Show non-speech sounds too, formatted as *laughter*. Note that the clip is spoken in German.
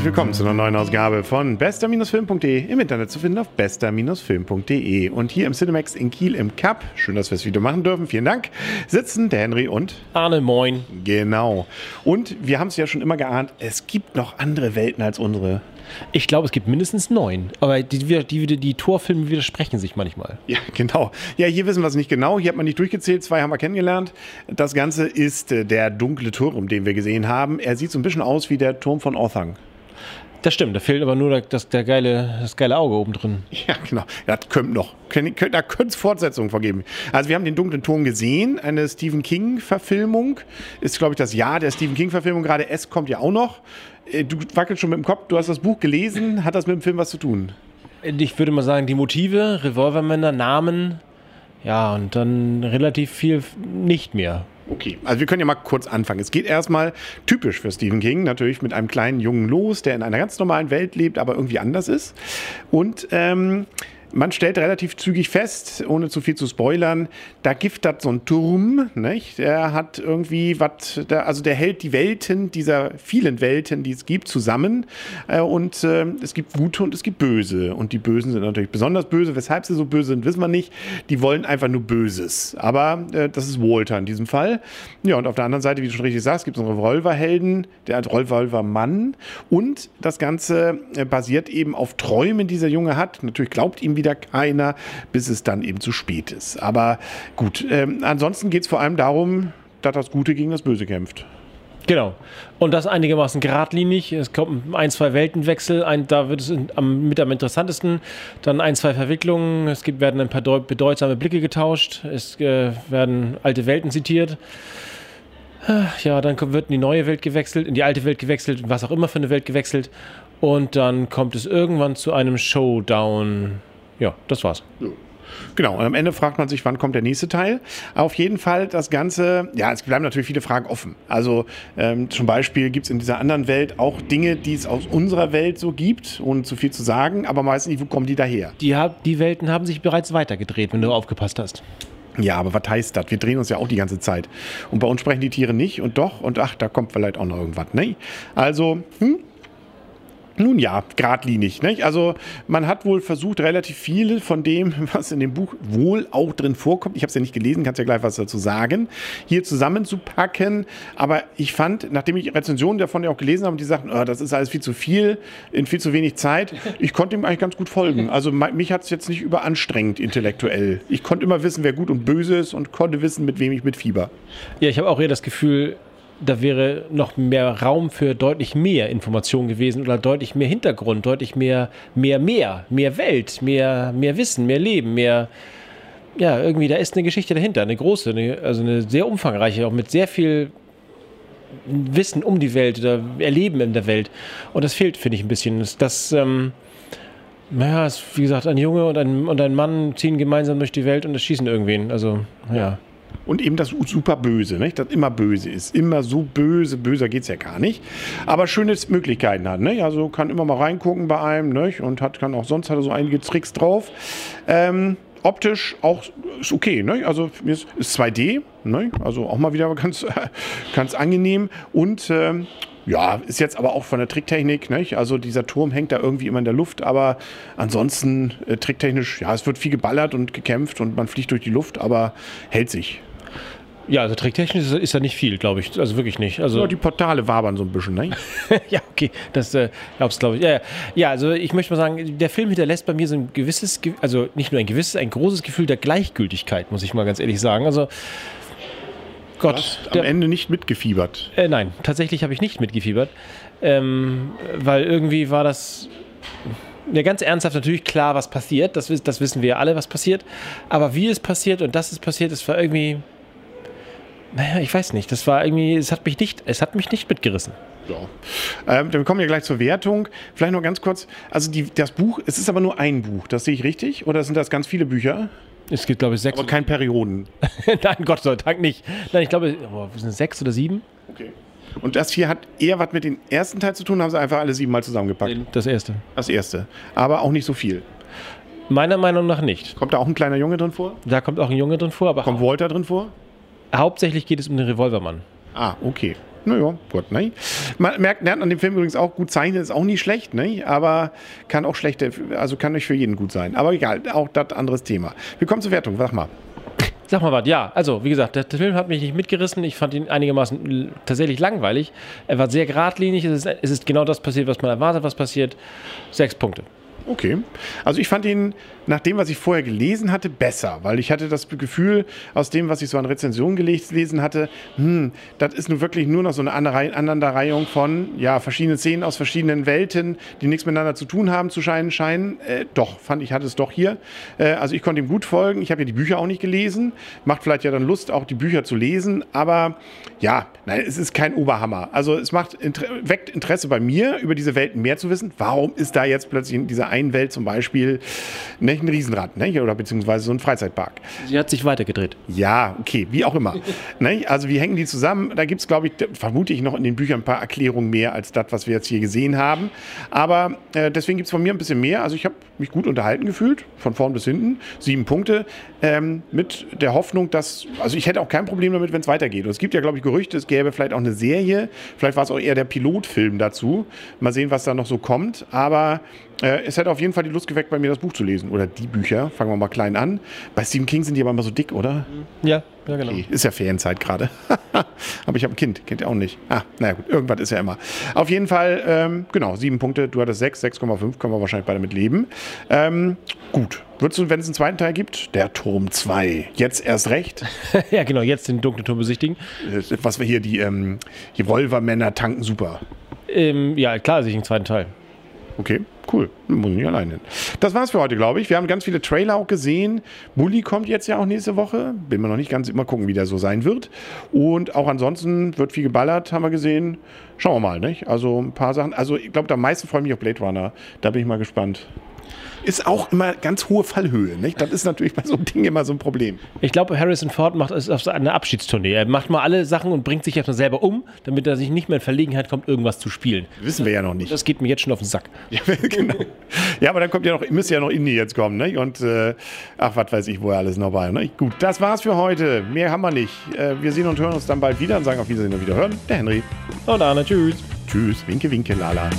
herzlich willkommen zu einer neuen Ausgabe von bester-film.de im Internet zu finden auf bester-film.de. Und hier im Cinemax in Kiel im Cup, schön, dass wir das Video machen dürfen, vielen Dank, sitzen der Henry und Arne, moin. Genau. Und wir haben es ja schon immer geahnt, es gibt noch andere Welten als unsere. Ich glaube, es gibt mindestens neun. Aber die, die, die, die Torfilme widersprechen sich manchmal. Ja, genau. Ja, hier wissen wir es nicht genau. Hier hat man nicht durchgezählt. Zwei haben wir kennengelernt. Das Ganze ist äh, der dunkle Turm, den wir gesehen haben. Er sieht so ein bisschen aus wie der Turm von Orthang. Das stimmt, da fehlt aber nur das, der geile, das geile Auge oben drin. *laughs* Ja, genau. Das könnte noch. Da könnte es Fortsetzungen vergeben. Also wir haben den dunklen Turm gesehen, eine Stephen King-Verfilmung. Ist, glaube ich, das Jahr der Stephen King-Verfilmung. Gerade S kommt ja auch noch. Äh, du wackelst schon mit dem Kopf, du hast das Buch gelesen. Hat das mit dem Film was zu tun? Ich würde mal sagen, die Motive, Revolvermänner, Namen, ja, und dann relativ viel nicht mehr. Okay, also wir können ja mal kurz anfangen. Es geht erstmal typisch für Stephen King, natürlich mit einem kleinen Jungen los, der in einer ganz normalen Welt lebt, aber irgendwie anders ist. Und ähm, man stellt relativ zügig fest, ohne zu viel zu spoilern, da giftert so ein Turm, nicht? Der hat irgendwie was, also der hält die Welten, dieser vielen Welten, die es gibt, zusammen. Äh, und äh, es gibt Gute und es gibt Böse. Und die Bösen sind natürlich besonders böse. Weshalb sie so böse sind, wissen wir nicht. Die wollen einfach nur Böses. Aber äh, das ist Walter in diesem Fall. Ja, und auf der anderen Seite, wie du schon richtig sagst, gibt es einen Revolverhelden, der hat Revolvermann. Und das Ganze basiert eben auf Träumen, die dieser Junge hat. Natürlich glaubt ihm wieder keiner, bis es dann eben zu spät ist. Aber gut, ähm, ansonsten geht es vor allem darum, dass das Gute gegen das Böse kämpft. Genau. Und das einigermaßen geradlinig. Es kommt ein, zwei Weltenwechsel. Ein, da wird es am, mit am interessantesten. Dann ein, zwei Verwicklungen. Es gibt, werden ein paar bedeutsame Blicke getauscht. Es äh, werden alte Welten zitiert. Ja, dann wird in die neue Welt gewechselt, in die alte Welt gewechselt, was auch immer für eine Welt gewechselt. Und dann kommt es irgendwann zu einem Showdown ja, das war's. Ja. Genau, und am Ende fragt man sich, wann kommt der nächste Teil. Auf jeden Fall das Ganze, ja, es bleiben natürlich viele Fragen offen. Also ähm, zum Beispiel gibt es in dieser anderen Welt auch Dinge, die es aus unserer Welt so gibt, ohne zu viel zu sagen, aber meistens nicht, wo kommen die daher? Die, die Welten haben sich bereits weitergedreht, wenn du aufgepasst hast. Ja, aber was heißt das? Wir drehen uns ja auch die ganze Zeit. Und bei uns sprechen die Tiere nicht und doch und ach, da kommt vielleicht auch noch irgendwas. Ne? Also, hm, nun ja, geradlinig. Nicht? Also man hat wohl versucht, relativ viel von dem, *laughs* was in dem Buch wohl auch drin vorkommt, ich habe es ja nicht gelesen, kannst ja gleich was dazu sagen, hier zusammenzupacken. Aber ich fand, nachdem ich Rezensionen davon ja auch gelesen habe, die sagten, oh, das ist alles viel zu viel, in viel zu wenig Zeit, *laughs* ich konnte ihm eigentlich ganz gut folgen. Also mich hat es jetzt nicht überanstrengend intellektuell. Ich konnte immer wissen, wer gut und böse ist und konnte wissen, mit wem ich mit Fieber. Ja, ich habe auch eher das Gefühl, da wäre noch mehr Raum für deutlich mehr Information gewesen oder deutlich mehr Hintergrund, deutlich mehr, mehr, mehr, mehr Welt, mehr, mehr Wissen, mehr Leben, mehr, ja, irgendwie, da ist eine Geschichte dahinter, eine große, eine, also eine sehr umfangreiche, auch mit sehr viel Wissen um die Welt oder Erleben in der Welt. Und das fehlt, finde ich, ein bisschen. Das, das ähm, naja, ist, wie gesagt, ein Junge und ein, und ein Mann ziehen gemeinsam durch die Welt und erschießen irgendwen. Also, ja. Und eben das super Böse, nicht? das immer böse ist. Immer so böse, böser geht es ja gar nicht. Aber schöne Möglichkeiten hat. Nicht? Also kann immer mal reingucken bei einem nicht? und hat, kann auch sonst hat er so einige Tricks drauf. Ähm, optisch auch ist okay. Ne? Also ist, ist 2D, ne? also auch mal wieder *laughs* ganz, ganz angenehm. Und ähm, ja, ist jetzt aber auch von der Tricktechnik, nicht? also dieser Turm hängt da irgendwie immer in der Luft, aber ansonsten äh, tricktechnisch, ja, es wird viel geballert und gekämpft und man fliegt durch die Luft, aber hält sich. Ja, also tricktechnisch ist, ist da nicht viel, glaube ich. Also wirklich nicht. Also ja, die Portale wabern so ein bisschen, ne? *laughs* ja, okay. Das äh, glaubst glaube ich. Ja, ja. ja, also ich möchte mal sagen, der Film hinterlässt bei mir so ein gewisses, also nicht nur ein gewisses, ein großes Gefühl der Gleichgültigkeit, muss ich mal ganz ehrlich sagen. Also Gott. Du hast am Ende nicht mitgefiebert. Äh, nein, tatsächlich habe ich nicht mitgefiebert. Ähm, weil irgendwie war das. Ja, ganz ernsthaft natürlich klar, was passiert. Das, das wissen wir alle, was passiert. Aber wie es passiert und dass es passiert, das war irgendwie. Naja, ich weiß nicht. Das war irgendwie. Es hat mich nicht, es hat mich nicht mitgerissen. Ja. Ähm, wir kommen ja gleich zur Wertung. Vielleicht noch ganz kurz. Also die, das Buch, es ist aber nur ein Buch. Das sehe ich richtig? Oder sind das ganz viele Bücher? Es gibt, glaube ich, sechs. Aber kein Perioden. *laughs* Nein, Gott sei Dank nicht. Nein, ich glaube, oh, sind sechs oder sieben? Okay. Und das hier hat eher was mit dem ersten Teil zu tun, haben sie einfach alle sieben Mal zusammengepackt. Das erste. Das erste. Aber auch nicht so viel. Meiner Meinung nach nicht. Kommt da auch ein kleiner Junge drin vor? Da kommt auch ein Junge drin vor, aber. Kommt Walter drin vor? Hauptsächlich geht es um den Revolvermann. Ah, okay. Naja, gut, ne? Man merkt, lernt an dem Film übrigens auch, gut zeichnen ist auch nicht schlecht, ne? Aber kann auch schlechte, also kann nicht für jeden gut sein. Aber egal, auch das anderes Thema. Wir kommen zur Wertung, sag mal. Sag mal was, ja, also wie gesagt, der, Film hat mich nicht mitgerissen. Ich fand ihn einigermaßen tatsächlich langweilig. Er war sehr geradlinig. Es ist, es ist genau das passiert, was man erwartet, was passiert. Sechs Punkte. Okay. Also ich fand ihn nach dem, was ich vorher gelesen hatte, besser, weil ich hatte das Gefühl, aus dem, was ich so an Rezensionen gelesen hatte, hm, das ist nun wirklich nur noch so eine Aneinanderreihung von ja, verschiedenen Szenen aus verschiedenen Welten, die nichts miteinander zu tun haben, zu scheinen scheinen. Äh, doch, fand ich, hatte es doch hier. Äh, also ich konnte ihm gut folgen. Ich habe ja die Bücher auch nicht gelesen. Macht vielleicht ja dann Lust, auch die Bücher zu lesen. Aber ja, nein, es ist kein Oberhammer. Also es macht, weckt Interesse bei mir, über diese Welten mehr zu wissen. Warum ist da jetzt plötzlich dieser einen Welt zum Beispiel ne, ein Riesenrad ne, oder beziehungsweise so ein Freizeitpark? Sie hat sich weitergedreht. Ja, okay, wie auch immer. *laughs* ne, also wie hängen die zusammen? Da gibt es, glaube ich, vermute ich noch in den Büchern ein paar Erklärungen mehr als das, was wir jetzt hier gesehen haben. Aber äh, deswegen gibt es von mir ein bisschen mehr. Also ich habe mich gut unterhalten gefühlt, von vorn bis hinten. Sieben Punkte. Ähm, mit der Hoffnung, dass, also ich hätte auch kein Problem damit, wenn es weitergeht. Und es gibt ja, glaube ich, Gerüchte, es gäbe vielleicht auch eine Serie. Vielleicht war es auch eher der Pilotfilm dazu. Mal sehen, was da noch so kommt. Aber äh, es hätte auf jeden Fall die Lust geweckt, bei mir das Buch zu lesen. Oder die Bücher. Fangen wir mal klein an. Bei Stephen King sind die aber immer so dick, oder? Ja, ja genau. Okay. Ist ja Ferienzeit gerade. *laughs* aber ich habe ein Kind. Kennt ihr auch nicht. Ah, naja, gut. Irgendwas ist ja immer. Auf jeden Fall, ähm, genau, sieben Punkte. Du hattest sechs, 6,5. Können wir wahrscheinlich beide mit leben. Ähm, gut. Würdest du, wenn es einen zweiten Teil gibt, der Turm 2, jetzt erst recht? *laughs* ja, genau, jetzt den dunklen Turm besichtigen. Äh, was wir hier, die, ähm, die Volver-Männer tanken super. Ähm, ja, klar, sich einen zweiten Teil. Okay, cool. Muss nicht alleine hin. Das war's für heute, glaube ich. Wir haben ganz viele Trailer auch gesehen. Bully kommt jetzt ja auch nächste Woche. Bin mir noch nicht ganz immer gucken, wie der so sein wird. Und auch ansonsten wird viel geballert, haben wir gesehen. Schauen wir mal, nicht? Also ein paar Sachen. Also ich glaube, am meisten freue ich mich auf Blade Runner. Da bin ich mal gespannt ist auch immer ganz hohe Fallhöhe. Nicht? Das ist natürlich bei so einem Ding immer so ein Problem. Ich glaube, Harrison Ford macht es auf eine Abschiedstournee. Er macht mal alle Sachen und bringt sich erstmal selber um, damit er sich nicht mehr in Verlegenheit kommt, irgendwas zu spielen. Wissen wir ja noch nicht. Das geht mir jetzt schon auf den Sack. *laughs* Ja, genau. ja aber dann kommt ja noch, müsste ja noch Indie jetzt kommen. Ne? Und äh, ach, was weiß ich, wo er alles noch war. Ne? Gut, das war's für heute. Mehr haben wir nicht. Äh, wir sehen und hören uns dann bald wieder und sagen auf Wiedersehen und wieder hören. Der Henry. Und Arne, tschüss. Tschüss, winke, winke, lala.